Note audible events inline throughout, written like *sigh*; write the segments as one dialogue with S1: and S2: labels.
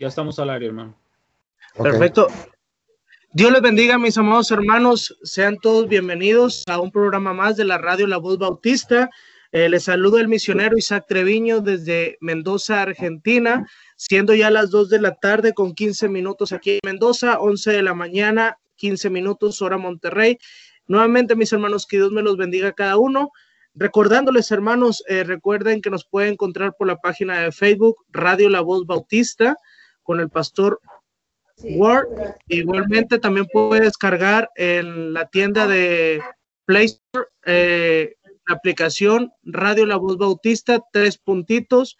S1: Ya estamos al aire, hermano.
S2: Perfecto. Dios les bendiga, mis amados hermanos. Sean todos bienvenidos a un programa más de la radio La Voz Bautista. Eh, les saludo el misionero Isaac Treviño desde Mendoza, Argentina, siendo ya las 2 de la tarde con 15 minutos aquí en Mendoza, 11 de la mañana, 15 minutos hora Monterrey. Nuevamente, mis hermanos, que Dios me los bendiga a cada uno. Recordándoles, hermanos, eh, recuerden que nos pueden encontrar por la página de Facebook Radio La Voz Bautista con el pastor Word. Igualmente también puede descargar en la tienda de Play Store eh, la aplicación Radio La Voz Bautista, tres puntitos,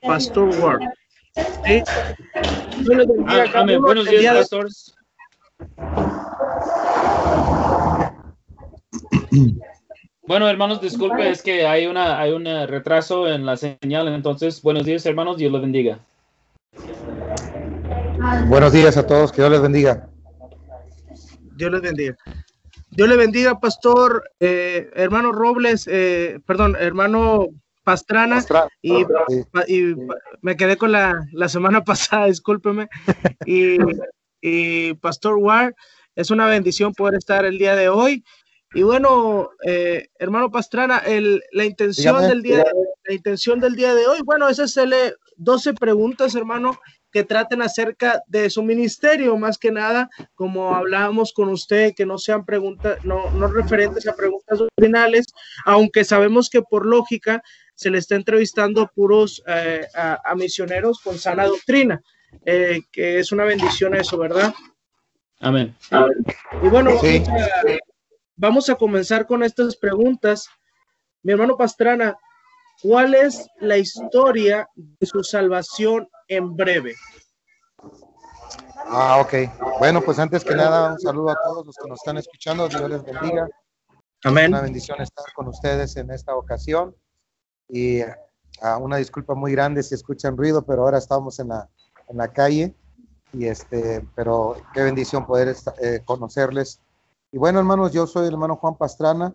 S2: Pastor Word. ¿Sí?
S1: Ah, Buenos días, pastores. Bueno, hermanos, disculpe, es que hay una hay un retraso en la señal, entonces, buenos días, hermanos, Dios los bendiga.
S3: Buenos días a todos, que Dios les bendiga.
S2: Dios les bendiga. Dios le bendiga, pastor, eh, hermano Robles, eh, perdón, hermano Pastrana, y, me quedé con la, la semana *laughs* pasada, discúlpeme, y, y Pastor Ward, es una bendición poder estar el día de hoy. Y bueno, eh, hermano Pastrana, el, la, intención del día, la intención del día de hoy, bueno, es hacerle 12 preguntas, hermano, que traten acerca de su ministerio, más que nada, como hablábamos con usted, que no sean preguntas, no, no referentes a preguntas doctrinales, aunque sabemos que por lógica se le está entrevistando a puros eh, a, misioneros con sana doctrina, eh, que es una bendición eso, ¿verdad?
S1: Amén.
S2: Y bueno, Vamos a comenzar con estas preguntas. Mi hermano Pastrana, ¿cuál es la historia de su salvación en breve?
S3: Ah, ok. Bueno, pues antes que nada, un saludo a todos los que nos están escuchando. Dios les bendiga.
S2: Amén.
S3: Una bendición estar con ustedes en esta ocasión. Y uh, una disculpa muy grande si escuchan ruido, pero ahora estamos en la, en la calle. Y este, pero qué bendición poder eh, conocerles y bueno, hermanos, yo soy el hermano Juan Pastrana.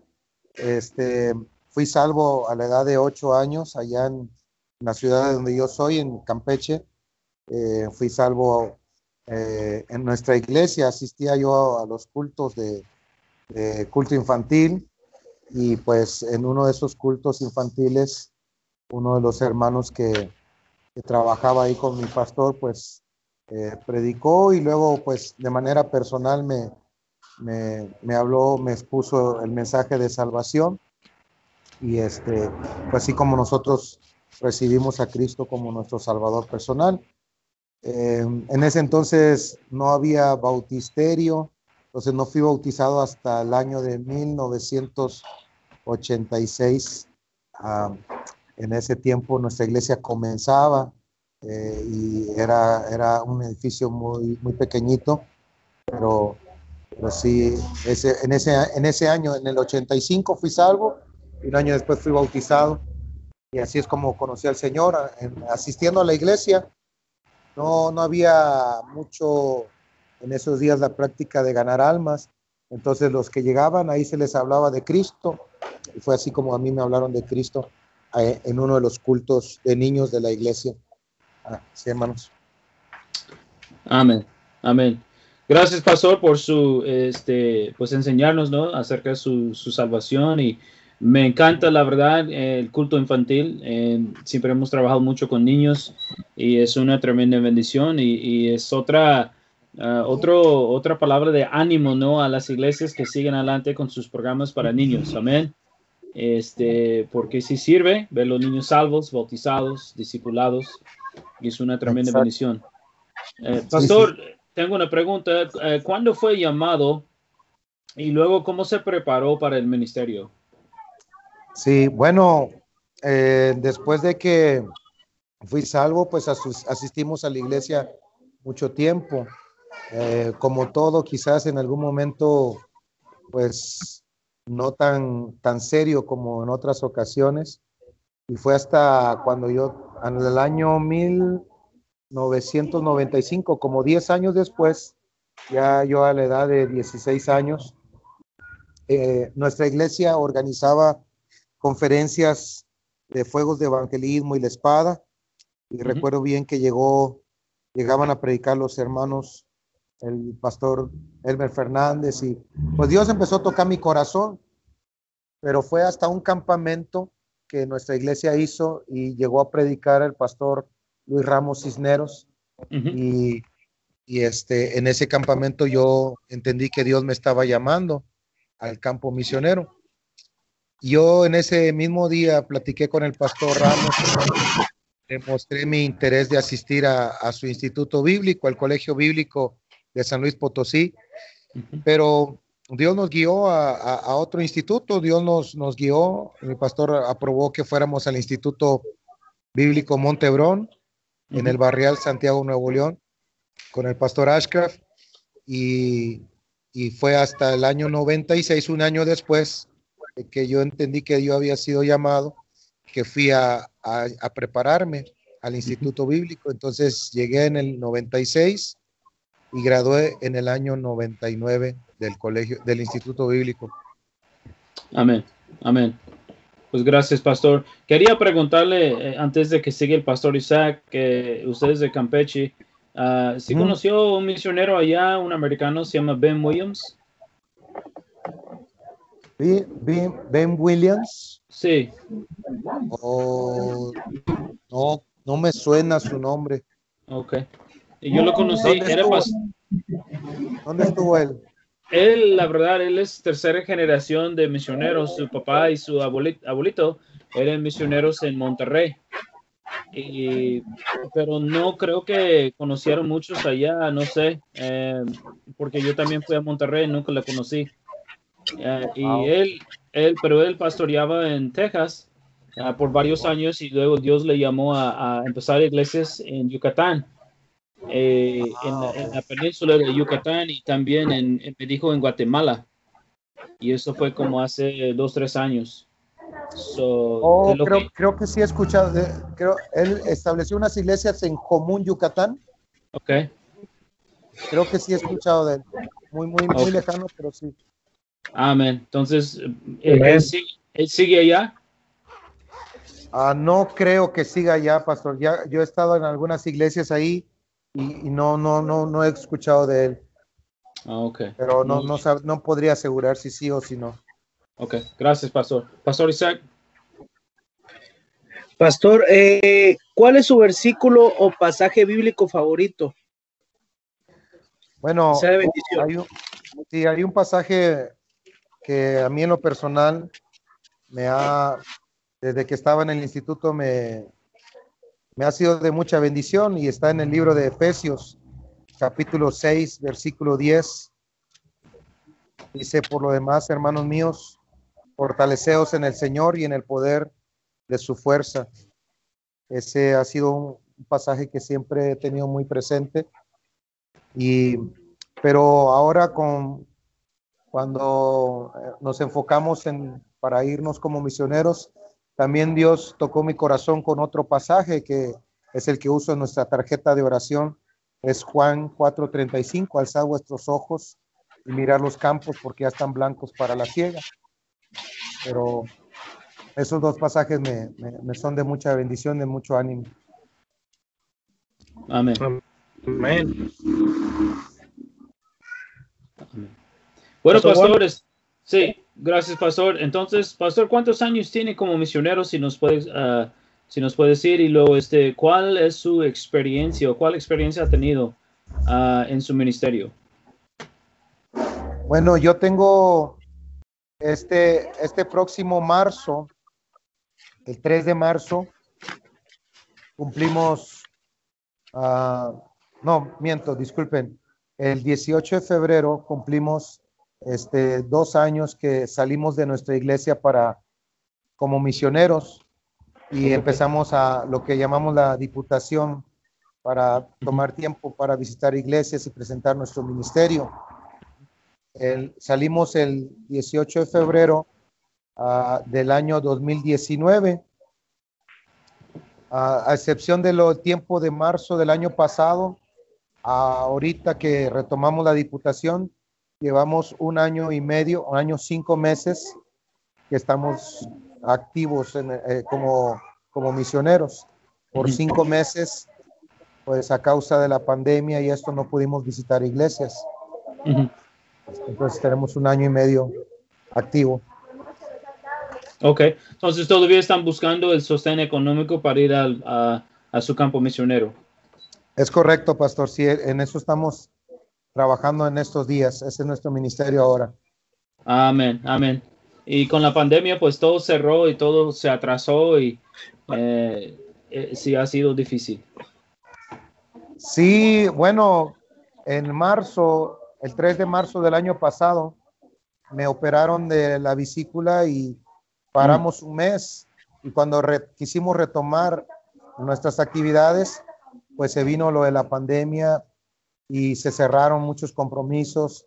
S3: Este, fui salvo a la edad de ocho años allá en, la ciudad donde yo soy, en Campeche. Eh, fui salvo eh, en nuestra iglesia, asistía yo a, los cultos de, culto infantil y pues en uno de esos cultos infantiles, uno de los hermanos que, trabajaba ahí con mi pastor, pues eh, predicó y luego pues de manera personal me, me, habló, me expuso el mensaje de salvación y este, pues así como nosotros recibimos a Cristo como nuestro Salvador personal. Eh, en ese entonces no había bautisterio, entonces no fui bautizado hasta el año de 1986. Ah, en ese tiempo nuestra iglesia comenzaba eh, y era, era un edificio muy, muy pequeñito, pero pero sí, ese, en, ese, en ese año, en el 85 fui salvo y un año después fui bautizado. Y así es como conocí al Señor, asistiendo a la iglesia. No, no había mucho en esos días la práctica de ganar almas. Entonces los que llegaban ahí se les hablaba de Cristo. Y fue así como a mí me hablaron de Cristo eh, en uno de los cultos de niños de la iglesia. Ah, sí, hermanos.
S1: Amén. Amén. Gracias, Pastor, por su, este, pues enseñarnos, ¿no? Acerca de su, su salvación y me encanta, la verdad, el culto infantil. Eh, siempre hemos trabajado mucho con niños y es una tremenda bendición y, y es otra, uh, otro, otra palabra de ánimo, ¿no? A las iglesias que siguen adelante con sus programas para niños. Amén. Este, porque si sirve ver los niños salvos, bautizados, discipulados y es una tremenda bendición. Eh, pastor, tengo una pregunta. Eh, ¿Cuándo fue llamado y luego cómo se preparó para el ministerio?
S3: Sí, bueno, eh, después de que fui salvo, pues asistimos a la iglesia mucho tiempo. Eh, como todo, quizás en algún momento, pues no tan, tan serio como en otras ocasiones. Y fue hasta cuando yo, en el año mil, 995, como 10 años después, ya yo a la edad de 16 años, eh, nuestra iglesia organizaba conferencias de fuegos de evangelismo y la espada. Y recuerdo bien que llegó llegaban a predicar los hermanos, el pastor Elmer Fernández, y pues Dios empezó a tocar mi corazón, pero fue hasta un campamento que nuestra iglesia hizo y llegó a predicar el pastor Luis Ramos Cisneros. y, y, este, en ese campamento yo entendí que Dios me estaba llamando al campo misionero. Yo en ese mismo día platiqué con el pastor Ramos, le mostré mi interés de asistir a, su instituto bíblico, al colegio bíblico de San Luis Potosí, pero Dios nos guió a, otro instituto, Dios nos, nos guió, mi pastor aprobó que fuéramos al Instituto Bíblico Montebrón, en el barrial Santiago Nuevo León, con el pastor Ashcraft, y, y fue hasta el año 96, un año después, que yo entendí que yo había sido llamado, que fui a, prepararme al Instituto Bíblico. Entonces llegué en el 96 y gradué en el año 99 del colegio, del Instituto Bíblico.
S1: Amén, amén. Pues gracias, pastor. Quería preguntarle, eh, antes de que siga el pastor Isaac, que ustedes de Campeche, uh, ¿sí conoció un misionero allá, un americano, se llama Ben Williams?
S3: Ben, Williams.
S1: Sí.
S3: Oh, no, no me suena su nombre.
S1: Ok. Y yo lo conocí.
S3: ¿Dónde estuvo él?
S1: Él, la verdad, él es tercera generación de misioneros. Su papá y su abuelito, eran misioneros en Monterrey. pero no creo que conocieron muchos allá, no sé, eh, porque yo también fui a Monterrey, nunca la conocí. Eh, y él, él, pero él pastoreaba en Texas ah, por varios años y luego Dios le llamó a, empezar iglesias en Yucatán, eh, en, la, península de Yucatán y también en, me dijo en Guatemala. Y eso fue como hace dos, tres años.
S3: Oh, creo, que... creo, que... sí he escuchado. creo, él estableció unas iglesias en Común, Yucatán.
S1: Ok.
S3: Creo que sí he escuchado de él. Muy, muy, muy lejano, pero sí.
S1: Amén. Entonces, ¿él, sigue, allá?
S3: Ah, no creo que siga allá, pastor. Ya, yo he estado en algunas iglesias ahí y, no, no, no, no he escuchado de él.
S1: Ah, ok.
S3: Pero no, no, no podría asegurar si sí o si no.
S1: Ok, gracias, pastor. Pastor Isaac.
S2: Pastor, eh, ¿cuál es su versículo o pasaje bíblico favorito?
S3: Bueno, hay un, sí, hay un pasaje que a mí en lo personal me ha, desde que estaba en el instituto, me, me ha sido de mucha bendición y está en el libro de Efesios, capítulo 6, versículo 10. Dice, por lo demás, hermanos míos, fortaleceos en el Señor y en el poder de su fuerza. Ese ha sido un pasaje que siempre he tenido muy presente. Y, pero ahora con, cuando eh, nos enfocamos en para irnos como misioneros, también Dios tocó mi corazón con otro pasaje que es el que uso en nuestra tarjeta de oración. Es Juan 4:35, alzad vuestros ojos y mirar los campos porque ya están blancos para la ciega. Pero esos dos pasajes me, me son de mucha bendición, de mucho ánimo.
S1: Amén. Amén. Bueno, pastores, sí, gracias, pastor. Entonces, pastor, ¿cuántos años tiene como misionero? Si nos puedes, uh, si nos puede decir y luego, este, ¿cuál es su experiencia o cuál experiencia ha tenido uh, en su ministerio?
S3: Bueno, yo tengo este, este próximo marzo, el 3 de marzo, cumplimos, uh, no, miento, disculpen, el 18 de febrero cumplimos este, dos años que salimos de nuestra iglesia para como misioneros y empezamos a lo que llamamos la diputación para tomar tiempo para visitar iglesias y presentar nuestro ministerio. salimos el 18 de febrero uh, del año 2019, a excepción de lo tiempo de marzo del año pasado, ahorita que retomamos la diputación, llevamos un año y medio, un año cinco meses que estamos activos eh, como, como misioneros. Por cinco meses pues a causa de la pandemia y esto no pudimos visitar iglesias. Entonces tenemos un año y medio activo.
S1: Ok, entonces todavía están buscando el sostén económico para ir a, a, su campo misionero.
S3: Es correcto, pastor. Sí, en eso estamos trabajando en estos días. Ese es nuestro ministerio ahora.
S1: Amén, amén. Y con la pandemia, pues todo cerró y todo se atrasó y eh, eh, sí ha sido difícil.
S3: Sí, bueno, en marzo, el 3 de marzo del año pasado, me operaron de la vesícula y paramos un mes. Y cuando quisimos retomar nuestras actividades, pues se vino lo de la pandemia y se cerraron muchos compromisos.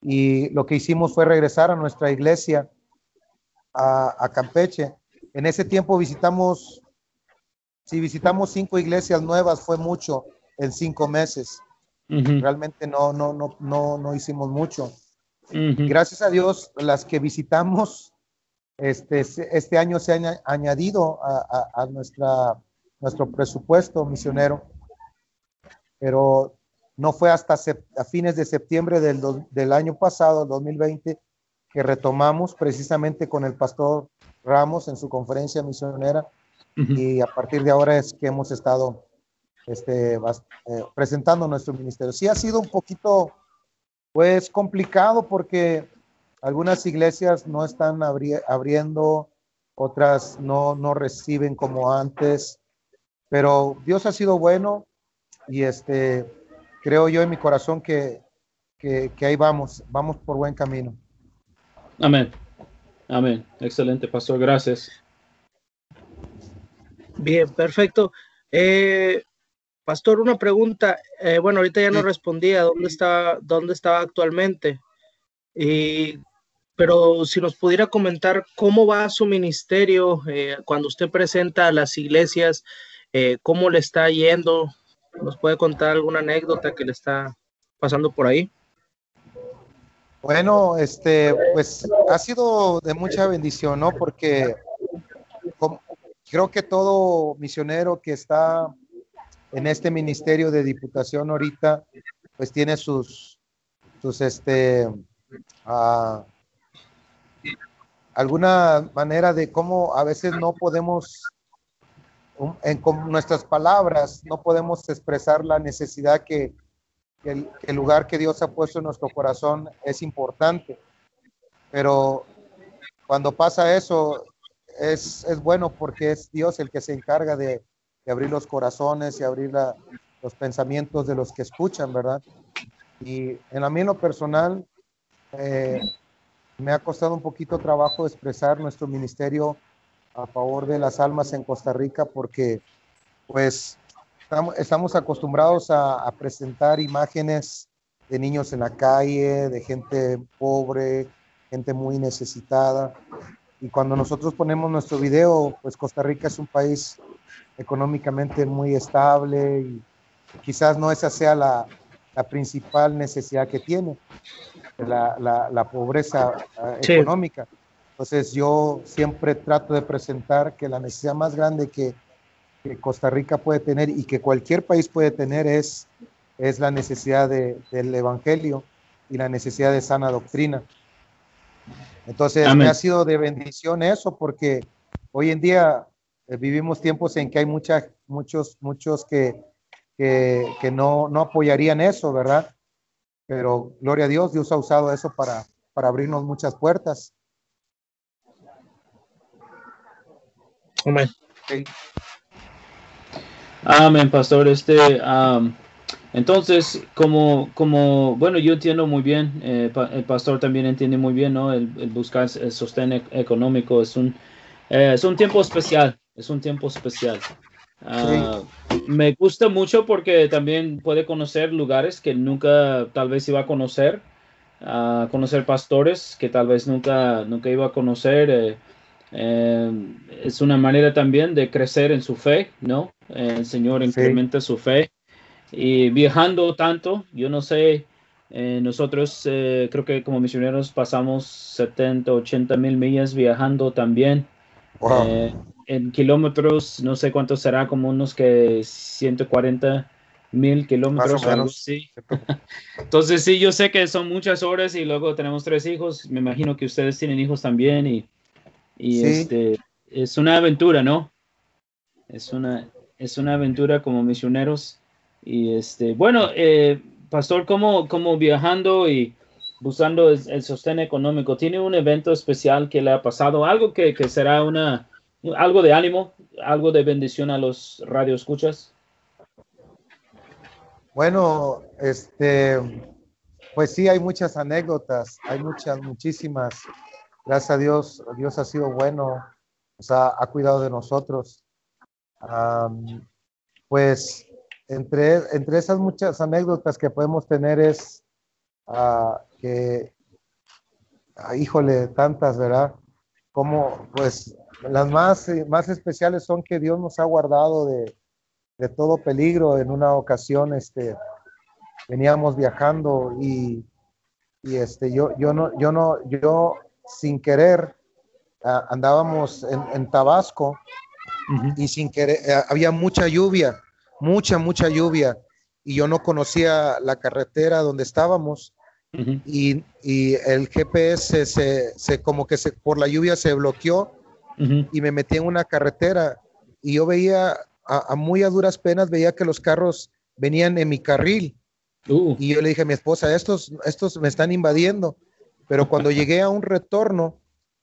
S3: Y lo que hicimos fue regresar a nuestra iglesia a, Campeche. En ese tiempo visitamos, si visitamos cinco iglesias nuevas, fue mucho en cinco meses. Realmente no, no, no, no, no hicimos mucho. Gracias a Dios, las que visitamos este, este año se han añadido a, nuestra, nuestro presupuesto misionero, pero no fue hasta a fines de septiembre del, del año pasado, 2020, que retomamos precisamente con el pastor Ramos en su conferencia misionera y a partir de ahora es que hemos estado este, eh, presentando nuestro ministerio. Sí ha sido un poquito, pues, complicado porque algunas iglesias no están abriendo, otras no, no reciben como antes, pero Dios ha sido bueno y este, creo yo en mi corazón que, que, que ahí vamos, vamos por buen camino.
S1: Amén. Amén. Excelente, pastor. Gracias.
S2: Bien, perfecto. Eh, pastor, una pregunta. Eh, bueno, ahorita ya no respondía dónde estaba, dónde estaba actualmente. Y, pero si nos pudiera comentar cómo va su ministerio eh, cuando usted presenta a las iglesias, cómo le está yendo. ¿Nos puede contar alguna anécdota que le está pasando por ahí?
S3: Bueno, este, pues ha sido de mucha bendición, ¿no? Porque creo que todo misionero que está en este ministerio de diputación ahorita, pues tiene sus, sus, este, ah, alguna manera de cómo a veces no podemos, en, con nuestras palabras, no podemos expresar la necesidad que, el, lugar que Dios ha puesto en nuestro corazón es importante. Pero cuando pasa eso, es, bueno porque es Dios el que se encarga de, abrir los corazones y abrir los pensamientos de los que escuchan, ¿verdad? Y en a mí en lo personal, eh, me ha costado un poquito trabajo expresar nuestro ministerio a favor de las almas en Costa Rica porque, pues, Estamos, acostumbrados a, presentar imágenes de niños en la calle, de gente pobre, gente muy necesitada. Y cuando nosotros ponemos nuestro video, pues Costa Rica es un país económicamente muy estable y quizás no esa sea la, principal necesidad que tiene, la, pobreza eh, económica. Entonces yo siempre trato de presentar que la necesidad más grande que que Costa Rica puede tener y que cualquier país puede tener es, es la necesidad de, del Evangelio y la necesidad de sana doctrina. Entonces, me ha sido de bendición eso porque hoy en día eh, vivimos tiempos en que hay mucha, muchos, muchos que, que, que, no, no apoyarían eso, ¿verdad? Pero gloria a Dios, Dios ha usado eso para, para abrirnos muchas puertas.
S1: Amén. Amén, pastor. Este, entonces, como, como, bueno, yo entiendo muy bien, eh, el pastor también entiende muy bien, ¿no? El, buscar el sostén e-, económico es un, eh, es un tiempo especial, es un tiempo especial. Ah, me gusta mucho porque también puede conocer lugares que nunca tal vez iba a conocer, a conocer pastores que tal vez nunca, nunca iba a conocer. Eh, eh, es una manera también de crecer en su fe, ¿no? el Señor incrementa su fe. Y viajando tanto, yo no sé, eh, nosotros eh, creo que como misioneros pasamos 70, 80 mil millas viajando también. en kilómetros, no sé cuánto será, como unos que 140 mil kilómetros. Sí. *laughs* Entonces sí, yo sé que son muchas horas y luego tenemos tres hijos. Me imagino que ustedes tienen hijos también y, y este, es una aventura, ¿no? Es una, es una aventura como misioneros. Y este, bueno, eh, Pastor, como, como viajando y buscando el, sostén económico, ¿tiene un evento especial que le ha pasado? Algo que, que será una, algo de ánimo, algo de bendición a los radioescuchas.
S3: Bueno, este, pues sí, hay muchas anécdotas, hay muchas, muchísimas. Gracias a Dios, Dios ha sido bueno, o sea, ha cuidado de nosotros. pues entre, entre esas muchas anécdotas que podemos tener es uh, que, ah, híjole, tantas, ¿verdad? Como, pues, las más, más especiales son que Dios nos ha guardado de, de todo peligro. En una ocasión, este, veníamos viajando y, y este, yo, yo no, yo no, yo sin querer andábamos en, en Tabasco y sin querer eh, había mucha lluvia, mucha, mucha lluvia y yo no conocía la carretera donde estábamos y, y, el GPS se, se, como que se, por la lluvia se bloqueó y me metí en una carretera y yo veía a, muy a duras penas veía que los carros venían en mi carril. Uh. Y yo le dije a mi esposa, estos, estos me están invadiendo. Pero cuando llegué a un retorno,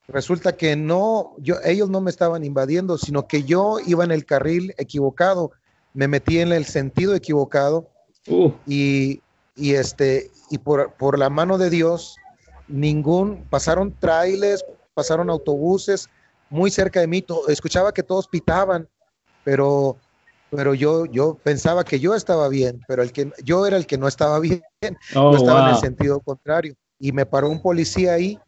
S3: resulta que no, yo, ellos no me estaban invadiendo, sino que yo iba en el carril equivocado, me metí en el sentido equivocado uh. y, y, este, y por, por la mano de Dios, ningún, pasaron trailers, pasaron autobuses muy cerca de mí, escuchaba que todos pitaban pero, pero yo, yo pensaba que yo estaba bien, pero el que yo era el que no estaba bien, oh, yo estaba en el sentido contrario. Y me paró un policía ahí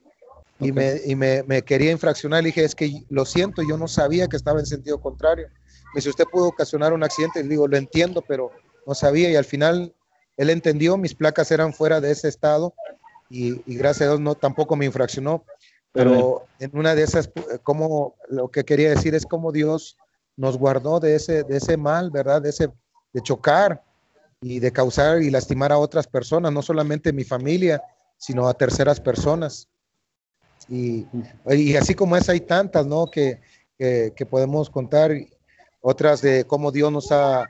S3: y, me, y me, me, quería infraccionar. Le dije, es que lo siento, yo no sabía que estaba en sentido contrario. Me dice, usted pudo ocasionar un accidente. Le digo, lo entiendo, pero no sabía. Y al final él entendió, mis placas eran fuera de ese estado y, y gracias a Dios no, tampoco me infraccionó. Pero en una de esas, como lo que quería decir es como Dios nos guardó de ese, de ese mal, ¿verdad? De ese, de chocar y de causar y lastimar a otras personas, no solamente mi familia, sino a terceras personas. Y, y así como es, hay tantas, ¿no? Que, que, que, podemos contar, otras de cómo Dios nos ha,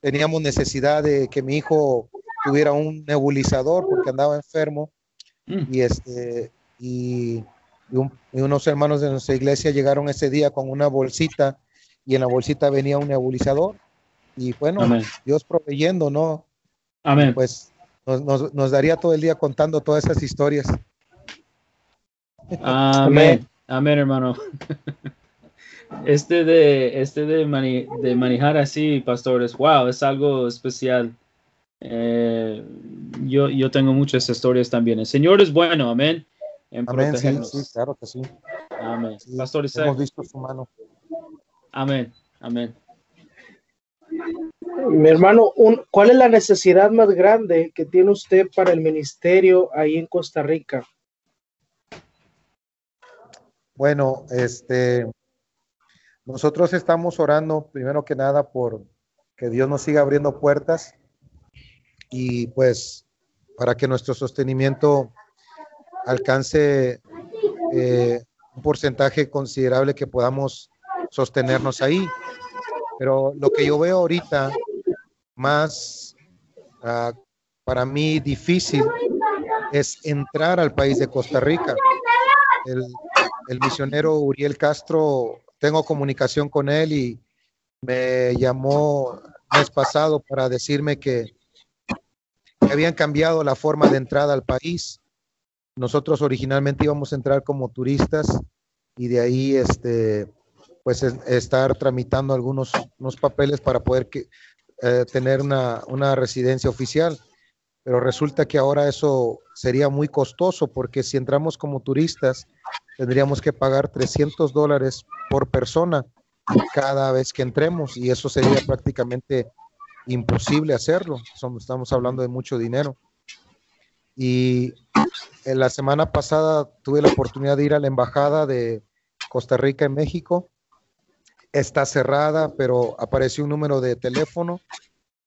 S3: teníamos necesidad de que mi hijo tuviera un nebulizador porque andaba enfermo mm. y este, y, y unos hermanos de nuestra iglesia llegaron ese día con una bolsita y en la bolsita venía un nebulizador. Y bueno, Dios proveyendo, ¿no?
S1: Amén.
S3: Pues nos, nos, daría todo el día contando todas esas historias.
S1: Amén. Amén, hermano. *laughs* Este de, este de, de manejar así, pastores, wow, es algo especial. Eh, yo, yo tengo muchas historias también. El Señor es bueno, amén.
S3: amén, sí, sí, claro que sí.
S1: Amén. pastores,
S3: hemos visto su mano.
S1: Amén, amén.
S2: Mi hermano, ¿cuál es la necesidad más grande que tiene usted para el ministerio ahí en Costa Rica?
S3: Bueno, este, nosotros estamos orando primero que nada por que Dios nos siga abriendo puertas y pues para que nuestro sostenimiento alcance eh, un porcentaje considerable que podamos sostenernos ahí. Pero lo que yo veo ahorita más uh, para mí difícil es entrar al país de Costa Rica. El, el, misionero Uriel Castro, tengo comunicación con él y me llamó mes pasado para decirme que, que habían cambiado la forma de entrada al país. Nosotros originalmente íbamos a entrar como turistas y de ahí este pues estar tramitando algunos unos papeles para poder que, eh, tener una, una, residencia oficial. Pero resulta que ahora eso sería muy costoso porque si entramos como turistas tendríamos que pagar 300 dólares por persona cada vez que entremos y eso sería prácticamente imposible hacerlo. Estamos hablando de mucho dinero. Y en la semana pasada tuve la oportunidad de ir a la embajada de Costa Rica en México está cerrada, pero apareció un número de teléfono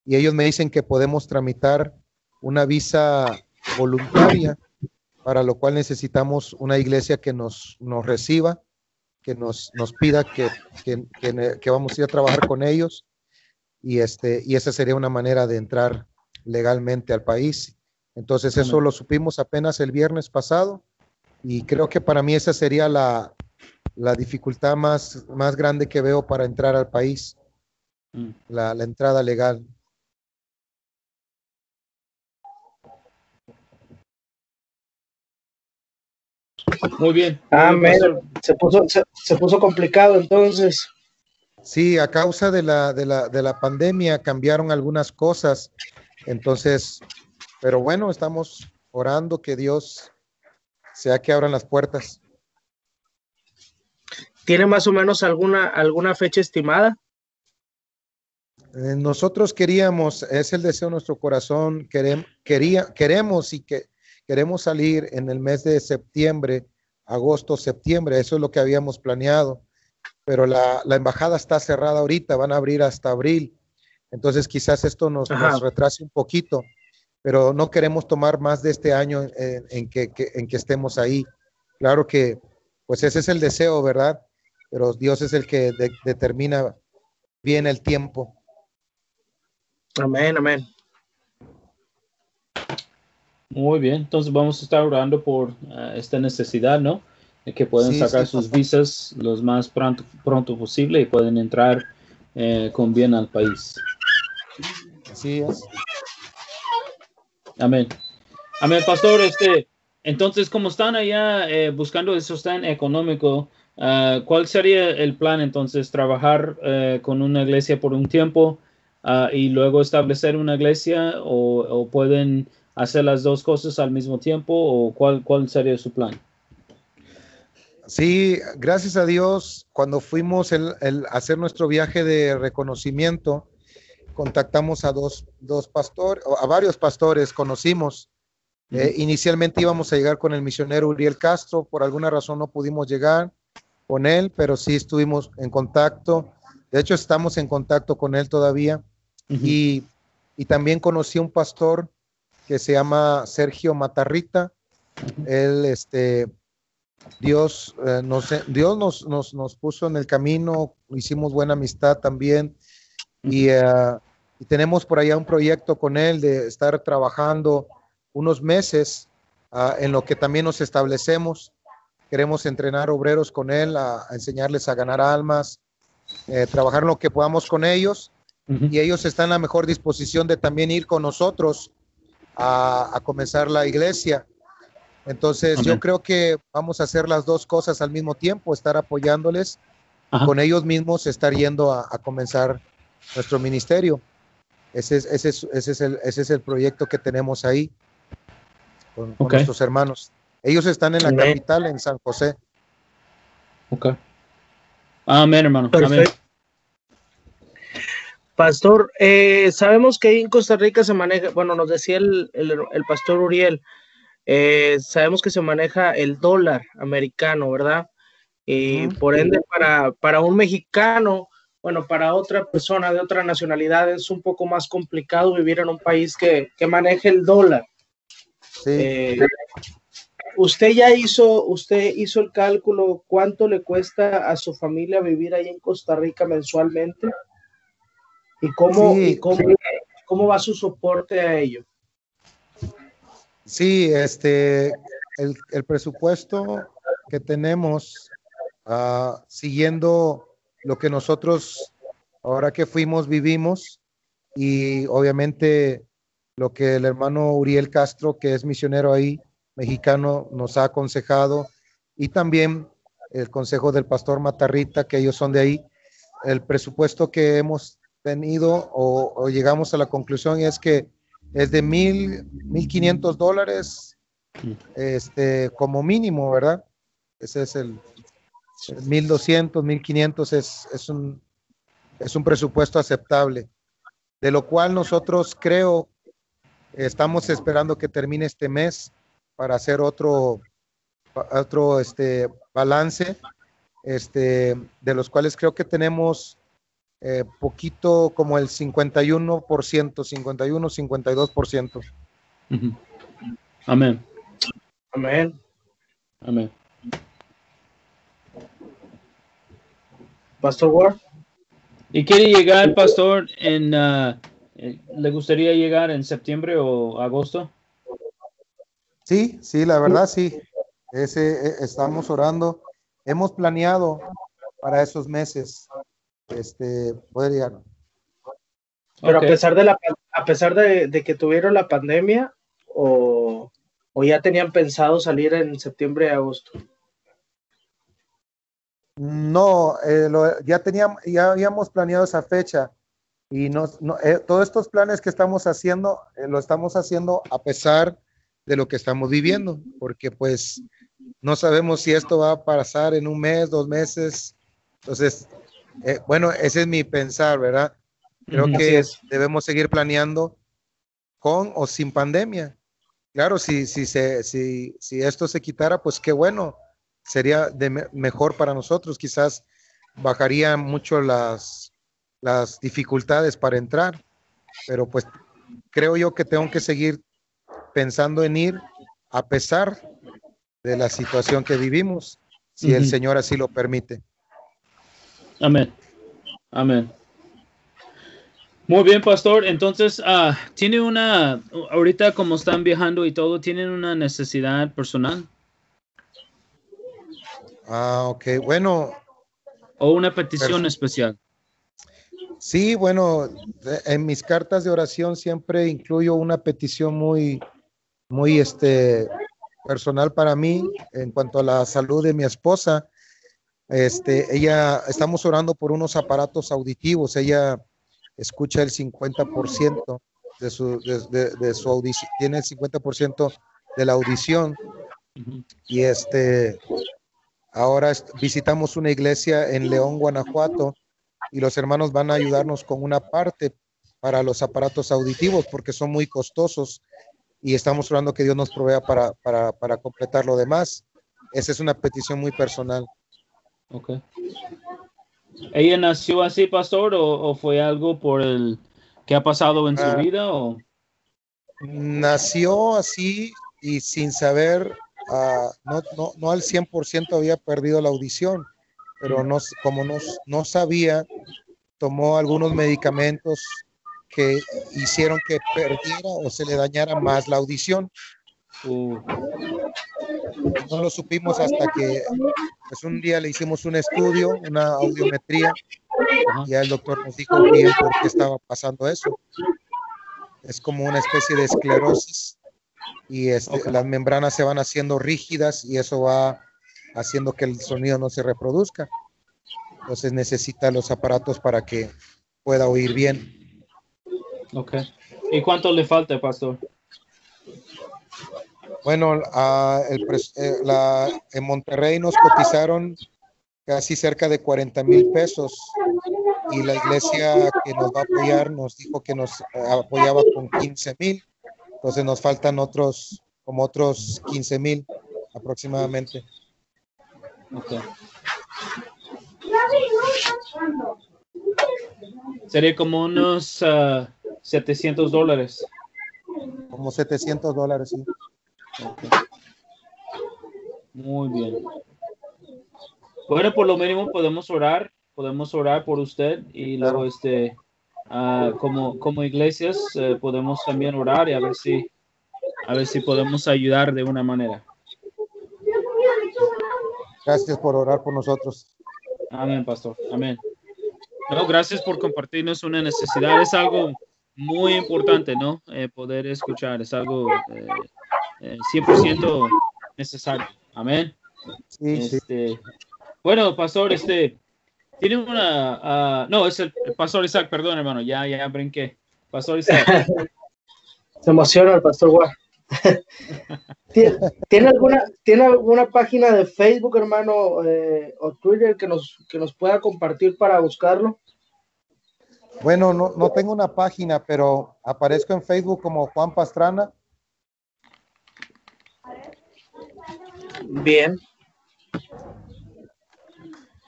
S3: y ellos me dicen que podemos tramitar una visa voluntaria, para lo cual necesitamos una iglesia que nos, nos reciba, que nos, nos pida que, que, que, vamos a ir a trabajar con ellos y, este, y esa sería una manera de entrar legalmente al país. Entonces eso lo supimos apenas el viernes pasado y creo que para mí esa sería la, la dificultad más, más grande que veo para entrar al país, mm. la, la entrada legal.
S1: Muy bien.
S2: Ah, se, puso, se, puso complicado entonces.
S3: Sí, a causa de la, de, la, de la pandemia cambiaron algunas cosas. Entonces, pero bueno, estamos orando que Dios sea que abran las puertas.
S2: ¿Tiene más o menos alguna, alguna fecha estimada?
S3: Eh, nosotros queríamos, es el deseo de nuestro corazón, queremos, quería, queremos y que queremos salir en el mes de septiembre, agosto, septiembre, eso es lo que habíamos planeado, pero la, embajada está cerrada ahorita, van a abrir hasta abril, entonces quizás esto nos, retrase un poquito, pero no queremos tomar más de este año en, que, en que estemos ahí. Claro que, pues ese es el deseo, ¿verdad? Pero Dios es el que determina bien el tiempo.
S2: Amén, amén.
S1: Muy bien, entonces vamos a estar orando por eh, esta necesidad, ¿no? De que puedan sacar sus visas lo más pronto, pronto posible y pueden entrar eh, con bien al país.
S3: Así es.
S1: Amén. Amén, pastor. Este, entonces, como están allá eh, buscando el sostén económico, ¿cuál sería el plan entonces? ¿Trabajar con una iglesia por un tiempo y luego establecer una iglesia o pueden hacer las dos cosas al mismo tiempo o cuál, cuál sería su plan?
S3: Sí, gracias a Dios, cuando fuimos el, a hacer nuestro viaje de reconocimiento, contactamos a dos, dos pastores, a varios pastores, conocimos. Eh, inicialmente íbamos a llegar con el misionero Uriel Castro, por alguna razón no pudimos llegar con él, pero sí estuvimos en contacto. De hecho, estamos en contacto con él todavía. y, y, también conocí a un pastor que se llama Sergio Matarrita. Él, este, Dios, eh, nos, Dios nos, nos, nos, puso en el camino, hicimos buena amistad también y, eh, y, tenemos por allá un proyecto con él de estar trabajando unos meses ah, en lo que también nos establecemos. Queremos entrenar obreros con él, a, enseñarles a ganar almas, eh, trabajar lo que podamos con ellos y ellos están en la mejor disposición de también ir con nosotros a, comenzar la iglesia. Entonces yo creo que vamos a hacer las dos cosas al mismo tiempo, estar apoyándoles, con ellos mismos estar yendo a, comenzar nuestro ministerio. Ese es, ese, es, ese, es el, ese es el proyecto que tenemos ahí con, nuestros hermanos. Ellos están en la capital, en San José.
S1: Ok. Amén, hermano. Amén.
S2: Pastor, eh, sabemos que ahí en Costa Rica se maneja, bueno, nos decía el, pastor Uriel, eh, sabemos que se maneja el dólar americano, ¿verdad? Y por ende, para, para un mexicano, bueno, para otra persona de otra nacionalidad es un poco más complicado vivir en un país que, que maneje el dólar. Sí. Eh, usted ya hizo, usted hizo el cálculo, ¿cuánto le cuesta a su familia vivir ahí en Costa Rica mensualmente? ¿Y cómo, cómo, va su soporte a ello?
S3: Sí, este, el, presupuesto que tenemos, ah, siguiendo lo que nosotros, ahora que fuimos, vivimos, y obviamente lo que el hermano Uriel Castro, que es misionero ahí, mexicano, nos ha aconsejado, y también el consejo del pastor Matarrita, que ellos son de ahí, el presupuesto que hemos tenido o, llegamos a la conclusión es que es de mil, mil quinientos dólares este, como mínimo, ¿verdad? Ese es el, mil doscientos, mil quinientos es, es, un, es un presupuesto aceptable, de lo cual nosotros creo estamos esperando que termine este mes para hacer otro, otro este, balance, este, de los cuales creo que tenemos eh, poquito como el 51%, 51, 52%.
S1: Amén.
S2: Amén.
S1: Amén.
S2: Pastor Ward.
S1: ¿Y quiere llegar, pastor, en, uh, le gustaría llegar en septiembre o agosto?
S3: Sí, sí, la verdad sí. Ese, e, estamos orando. Hemos planeado para esos meses este, poder llegar.
S2: Pero a pesar de la a pesar de, de, que tuvieron la pandemia o, o ya tenían pensado salir en septiembre y agosto.
S3: No, eh, ya teníamos, ya habíamos planeado esa fecha y no, eh, todos estos planes que estamos haciendo, eh, lo estamos haciendo a pesar de lo que estamos viviendo, porque pues no sabemos si esto va a pasar en un mes, dos meses. Entonces, bueno, ese es mi pensar, ¿verdad? Creo que debemos seguir planeando con o sin pandemia. Claro, si, si, se, si, si esto se quitara, pues qué bueno sería de mejor para nosotros. Quizás bajaría mucho las, las dificultades para entrar, pero pues creo yo que tengo que seguir pensando en ir a pesar de la situación que vivimos, si el Señor así lo permite.
S1: Amén. Amén. Muy bien, pastor. Entonces, ah, tiene una, ahorita como están viajando y todo, ¿tienen una necesidad personal?
S3: Ah, ok, bueno.
S1: O una petición especial.
S3: Sí, bueno, en mis cartas de oración siempre incluyo una petición muy, muy este, personal para mí en cuanto a la salud de mi esposa. Este, ella, estamos orando por unos aparatos auditivos. Ella escucha el 50% de su, de, su audición, tiene el 50% de la audición. Y este, Ahora visitamos una iglesia en León, Guanajuato, y los hermanos van a ayudarnos con una parte para los aparatos auditivos porque son muy costosos y estamos orando que Dios nos provea para, para, completar lo demás. Esa es una petición muy personal.
S1: Ok. ¿Ella nació así, pastor, o, fue algo por el que ha pasado en su ah. vida? O?
S3: Nació así y sin saber no, no, no, al 100% había perdido la audición, pero no, como no, no sabía, tomó algunos medicamentos que hicieron que perdiera o se le dañara más la audición. Uh. No lo supimos hasta que pues un día le hicimos un estudio, una audiometría, y el doctor nos dijo bien por qué estaba pasando eso. Es como una especie de esclerosis y este, las membranas se van haciendo rígidas y eso va haciendo que el sonido no se reproduzca. Entonces necesita los aparatos para que pueda oír bien.
S1: Ok. ¿Y cuánto le falta, pastor?
S3: Bueno, eh, en Monterrey nos cotizaron casi cerca de 40 mil pesos y la iglesia que nos va a apoyar nos dijo que nos apoyaba con 15 mil entonces nos faltan otros, como otros 15 mil aproximadamente.
S1: Sería como unos 700 ah, dólares.
S3: Como 700 dólares, sí.
S1: Muy bien. Bueno, por lo mínimo podemos orar, podemos orar por usted y luego este Ah, como, como iglesias eh, podemos también orar y a ver si a ver si podemos ayudar de una manera.
S3: Gracias por orar por nosotros.
S1: Amén, pastor. Amén. No, gracias por compartirnos una necesidad. Es algo muy importante, ¿no? Eh, poder escuchar. Es algo 100% eh, necesario. Amén. Sí, este, Bueno, pastor, este, tiene una. Ah, no, es el, pastor Isaac, perdón, hermano, ya, ya brinqué. Pastor Isaac. *laughs*
S2: Se emociona el pastor Juan. *laughs* ¿Tiene, alguna, ¿Tiene alguna página de Facebook, hermano, eh, o Twitter que nos, que nos pueda compartir para buscarlo?
S3: Bueno, no, no tengo una página, pero aparezco en Facebook como Juan Pastrana.
S2: Bien.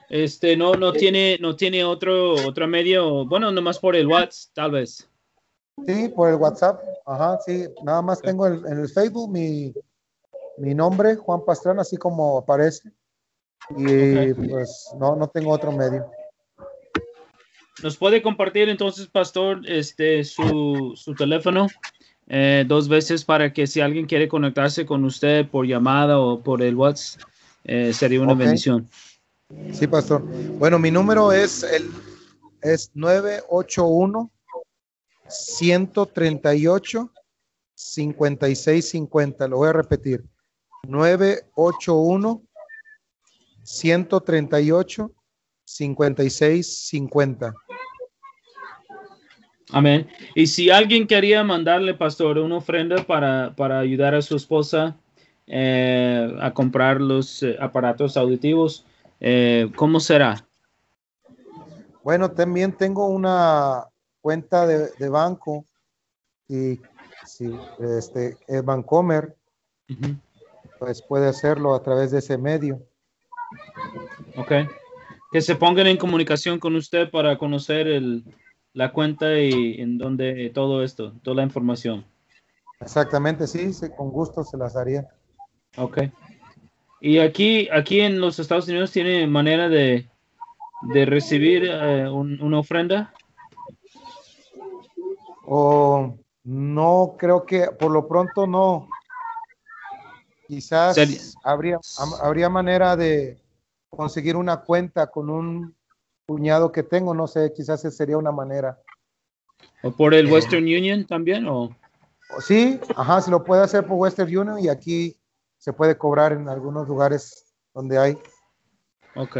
S1: Este, no, no tiene, no tiene otro, otro medio, bueno, nomás por el WhatsApp, tal vez.
S3: Sí, por el WhatsApp, ajá, sí, nada más tengo en el Facebook mi, mi nombre, Juan Pastrana, así como aparece, y pues no, no tengo otro medio.
S1: ¿Nos puede compartir entonces, Pastor, este, su, su teléfono eh, dos veces para que si alguien quiere conectarse con usted por llamada o por el WhatsApp, eh, sería una bendición?
S3: Sí, pastor. Bueno, mi número es el es 981 138 5650. Lo voy a repetir. 981 138 5650.
S1: Amén. Y si alguien quería mandarle, pastor, una ofrenda para, para ayudar a su esposa eh, a comprar los eh, aparatos auditivos, eh, ¿Cómo será?
S3: Bueno, también tengo una cuenta de, banco y si este es Bancomer, pues puede hacerlo a través de ese medio.
S1: Ok. Que se pongan en comunicación con usted para conocer el, la cuenta y en donde todo esto, toda la información.
S3: Exactamente, sí, con gusto se las daría.
S1: Ok. Y aquí, aquí en los Estados Unidos tiene manera de, de recibir eh, una ofrenda.
S3: O no, creo que por lo pronto no. Quizás habría, habría manera de conseguir una cuenta con un cuñado que tengo, no sé, quizás esa sería una manera.
S1: ¿O por el eh, Western Union también? O?
S3: Sí, ajá, se lo puede hacer por Western Union y aquí se puede cobrar en algunos lugares donde hay.
S1: Ok.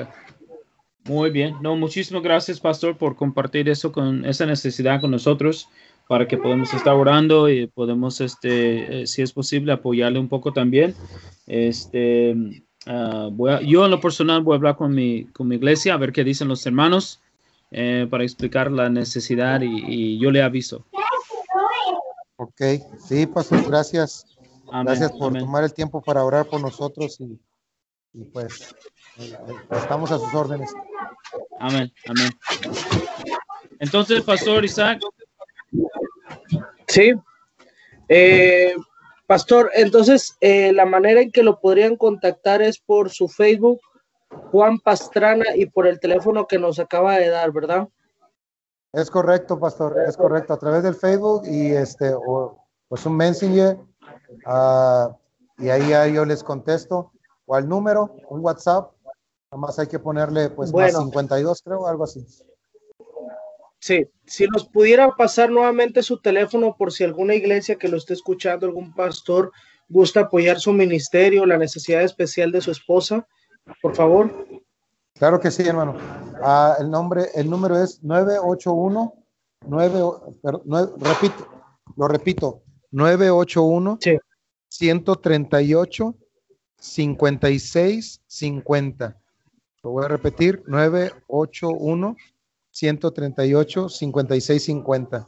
S1: Muy bien. No, muchísimas gracias, Pastor, por compartir eso con esa necesidad con nosotros para que podamos estar orando y podemos, este, eh, si es posible, apoyarle un poco también. Este, uh, voy yo en lo personal voy a hablar con mi, con mi iglesia a ver qué dicen los hermanos eh, para explicar la necesidad y, y, yo le aviso.
S3: Ok, sí, Pastor, gracias. Gracias por tomar el tiempo para orar por nosotros y, pues estamos a sus órdenes.
S1: Amén, amén. Entonces, Pastor Isaac.
S2: Sí. Eh, pastor, entonces eh, la manera en que lo podrían contactar es por su Facebook, Juan Pastrana, y por el teléfono que nos acaba de dar, ¿verdad?
S3: Es correcto, Pastor, es correcto, a través del Facebook y este, o pues un Messenger Ah, y ahí, yo les contesto, o al número, un WhatsApp, nada más hay que ponerle pues más 52 creo, algo así.
S2: Sí, si nos pudiera pasar nuevamente su teléfono por si alguna iglesia que lo esté escuchando, algún pastor gusta apoyar su ministerio, la necesidad especial de su esposa, por favor.
S3: Claro que sí, hermano. Ah, el nombre, el número es 981 9, repito, lo repito, 981 138 56 50. Lo voy a repetir, 981 138 56 50.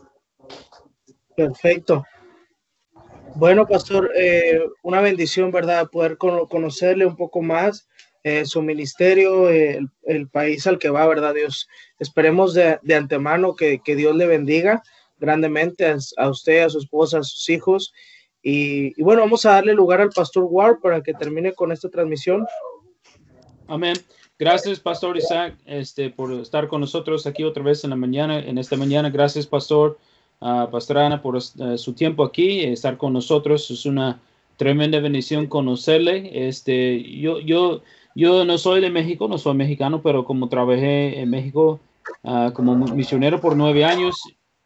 S2: Perfecto. Bueno, pastor, eh, una bendición, ¿verdad? Poder conocerle un poco más, eh, su ministerio, el, país al que va, ¿verdad, Dios? Esperemos de, antemano que, que Dios le bendiga grandemente a, usted, a su esposa, a sus hijos. Y, bueno, vamos a darle lugar al pastor Ward para que termine con esta transmisión.
S1: Amén. Gracias, Pastor Isaac, este, por estar con nosotros aquí otra vez en la mañana, en esta mañana. Gracias, Pastor, uh, Pastor Ana, por eh, su tiempo aquí, estar con nosotros. Es una tremenda bendición conocerle. Este, yo, yo, yo no soy de México, no soy mexicano, pero como trabajé en México ah, como misionero por nueve años,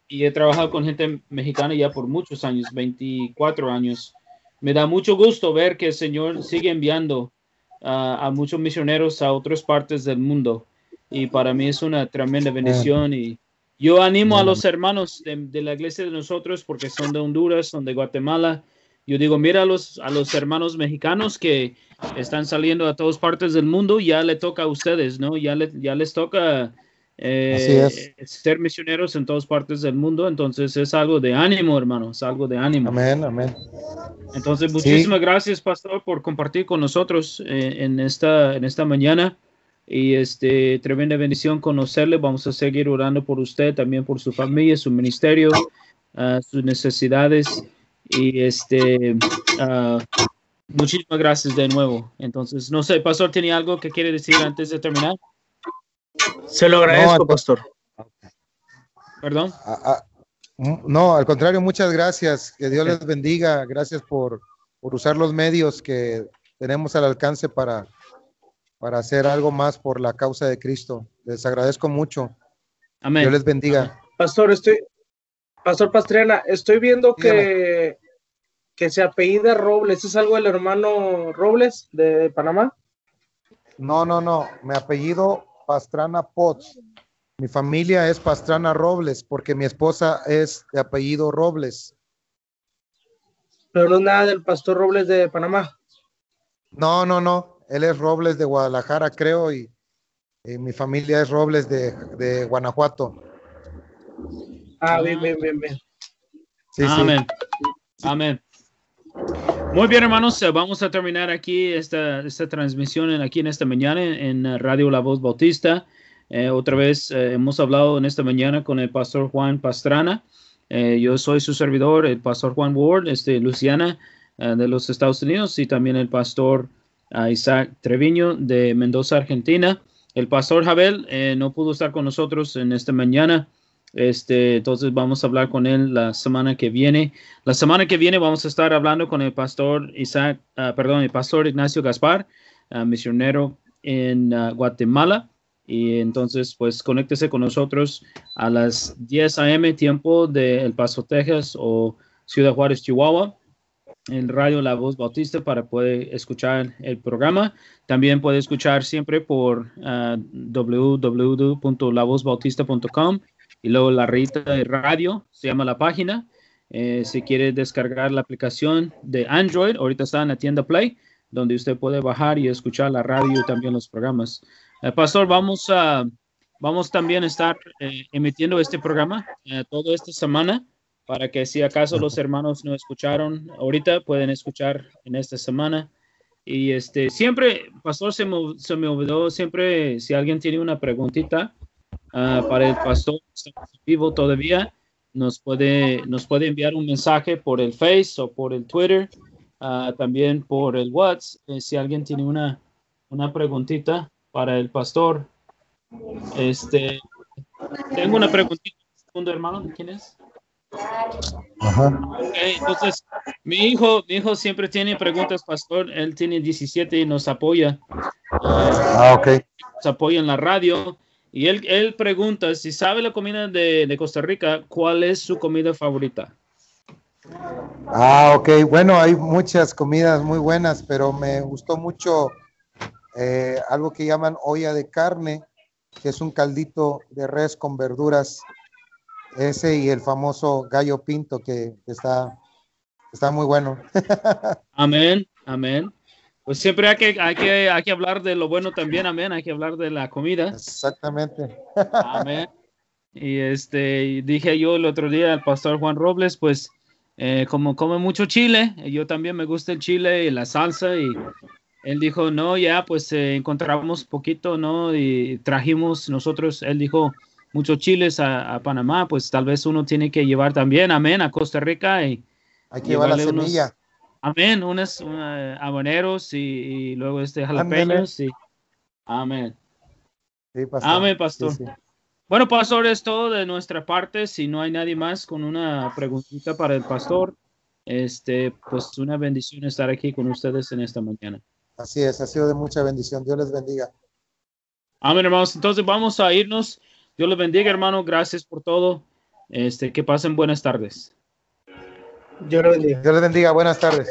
S1: y he trabajado con gente mexicana ya por muchos años, 24 años. Me da mucho gusto ver que el Señor sigue enviando a muchos misioneros a otras partes del mundo. Y para mí es una tremenda bendición. Y yo animo a los hermanos de, la iglesia de nosotros, porque son de Honduras, son de Guatemala. Yo digo, mira a los, a los hermanos mexicanos que están saliendo a todas partes del mundo, ya le toca a ustedes, ¿no? Ya, ya les toca eh, ser misioneros en todas partes del mundo, entonces es algo de ánimo, hermano, es algo de ánimo.
S3: Amén, amén.
S1: Entonces, muchísimas gracias, pastor, por compartir con nosotros eh, en, esta, en esta mañana. y este tremenda bendición conocerle. Vamos a seguir orando por usted, también por su familia, su ministerio, uh, sus necesidades y este uh, muchísimas gracias de nuevo. Entonces, no sé, pastor, ¿tiene algo que quiere decir antes de terminar?
S2: Se lo agradezco, pastor.
S1: Perdón.
S3: No, al contrario, muchas gracias. Que Dios les bendiga. Gracias por, por usar los medios que tenemos al alcance para para hacer algo más por la causa de Cristo. Les agradezco mucho.
S1: Amén.
S3: Dios les bendiga.
S2: Pastor, estoy, Pastor Pastrena, estoy viendo que, que se apellida Robles. ¿Es algo del hermano Robles de Panamá?
S3: No, no, no. Mi apellido Pastrana Potts. Mi familia es Pastrana Robles porque mi esposa es de apellido Robles.
S2: Pero no es nada del pastor Robles de Panamá.
S3: No, no, no. Él es Robles de Guadalajara, creo, y, mi familia es Robles de, Guanajuato.
S2: Ah, bien, bien, bien, bien.
S1: Amén. Amén. Muy bien, hermanos, eh, vamos a terminar aquí esta, esta transmisión en, aquí en esta mañana en, Radio La Voz Bautista. Eh, otra vez eh, hemos hablado en esta mañana con el pastor Juan Pastrana. yo soy su servidor, el pastor Juan Ward, este, Luciana, de los Estados Unidos, y también el pastor a Isaac Treviño de Mendoza, Argentina. El pastor Jabel eh, no pudo estar con nosotros en esta mañana. Este, entonces vamos a hablar con él la semana que viene. La semana que viene vamos a estar hablando con el pastor Isaac, ah, perdón, el pastor Ignacio Gaspar, ah, misionero en ah, Guatemala. Y entonces, pues, conéctese con nosotros a las 10 a.m. tiempo de El Paso, Texas o Ciudad Juárez, Chihuahua en radio La Voz Bautista para poder escuchar el programa. También puede escuchar siempre por uh, www.lavozbautista.com y luego la de radio, se llama la página. Eh, si quiere descargar la aplicación de Android, ahorita está en la tienda Play, donde usted puede bajar y escuchar la radio y también los programas. Eh, Pastor, vamos a vamos también a estar eh, emitiendo este programa toda esta semana para que si acaso los hermanos no escucharon ahorita, pueden escuchar en esta semana. Y este, siempre, pastor, se me, se me olvidó, siempre, si alguien tiene una preguntita ah, para el pastor, estamos vivo todavía, nos puede, nos puede enviar un mensaje por el Face o por el Twitter, ah, también por el WhatsApp. Eh, si alguien tiene una, una preguntita para el pastor, este, tengo una preguntita, segundo hermano, ¿quién es? entonces, mi hijo, mi hijo siempre tiene preguntas, pastor. Él tiene 17 y nos apoya.
S3: Ah, ok.
S1: Nos apoya en la radio. Y él, él pregunta si sabe la comida de, de, Costa Rica, ¿cuál es su comida favorita?
S3: Ah, ok. Bueno, hay muchas comidas muy buenas, pero me gustó mucho eh, algo que llaman olla de carne, que es un caldito de res con verduras ese y el famoso gallo pinto que está, está muy bueno. *laughs*
S1: amén, amén. Pues siempre hay que, hay, que, hay que hablar de lo bueno también, amén. Hay que hablar de la comida.
S3: Exactamente.
S1: Amén. Y este, dije yo el otro día al pastor Juan Robles, pues eh, como come mucho chile, yo también me gusta el chile y la salsa y él dijo, no, ya pues eh, encontramos poquito, ¿no? Y trajimos nosotros, él dijo, muchos chiles a, Panamá, pues tal vez uno tiene que llevar también, amén, a Costa Rica. Y
S3: Hay que llevar la semilla.
S1: Amén, unos uh, habaneros y, luego este jalapeños. Y, amén. Sí, pastor. Amén, pastor. Bueno, pastor, es todo de nuestra parte. Si no hay nadie más con una preguntita para el pastor, este, pues una bendición estar aquí con ustedes en esta mañana.
S3: Así es, ha sido de mucha bendición. Dios les bendiga.
S1: Amén, hermanos. Entonces vamos a irnos. Dios les bendiga, hermano. Gracias por todo. Este, que pasen buenas tardes.
S3: Dios les bendiga. Dios les bendiga. Buenas tardes.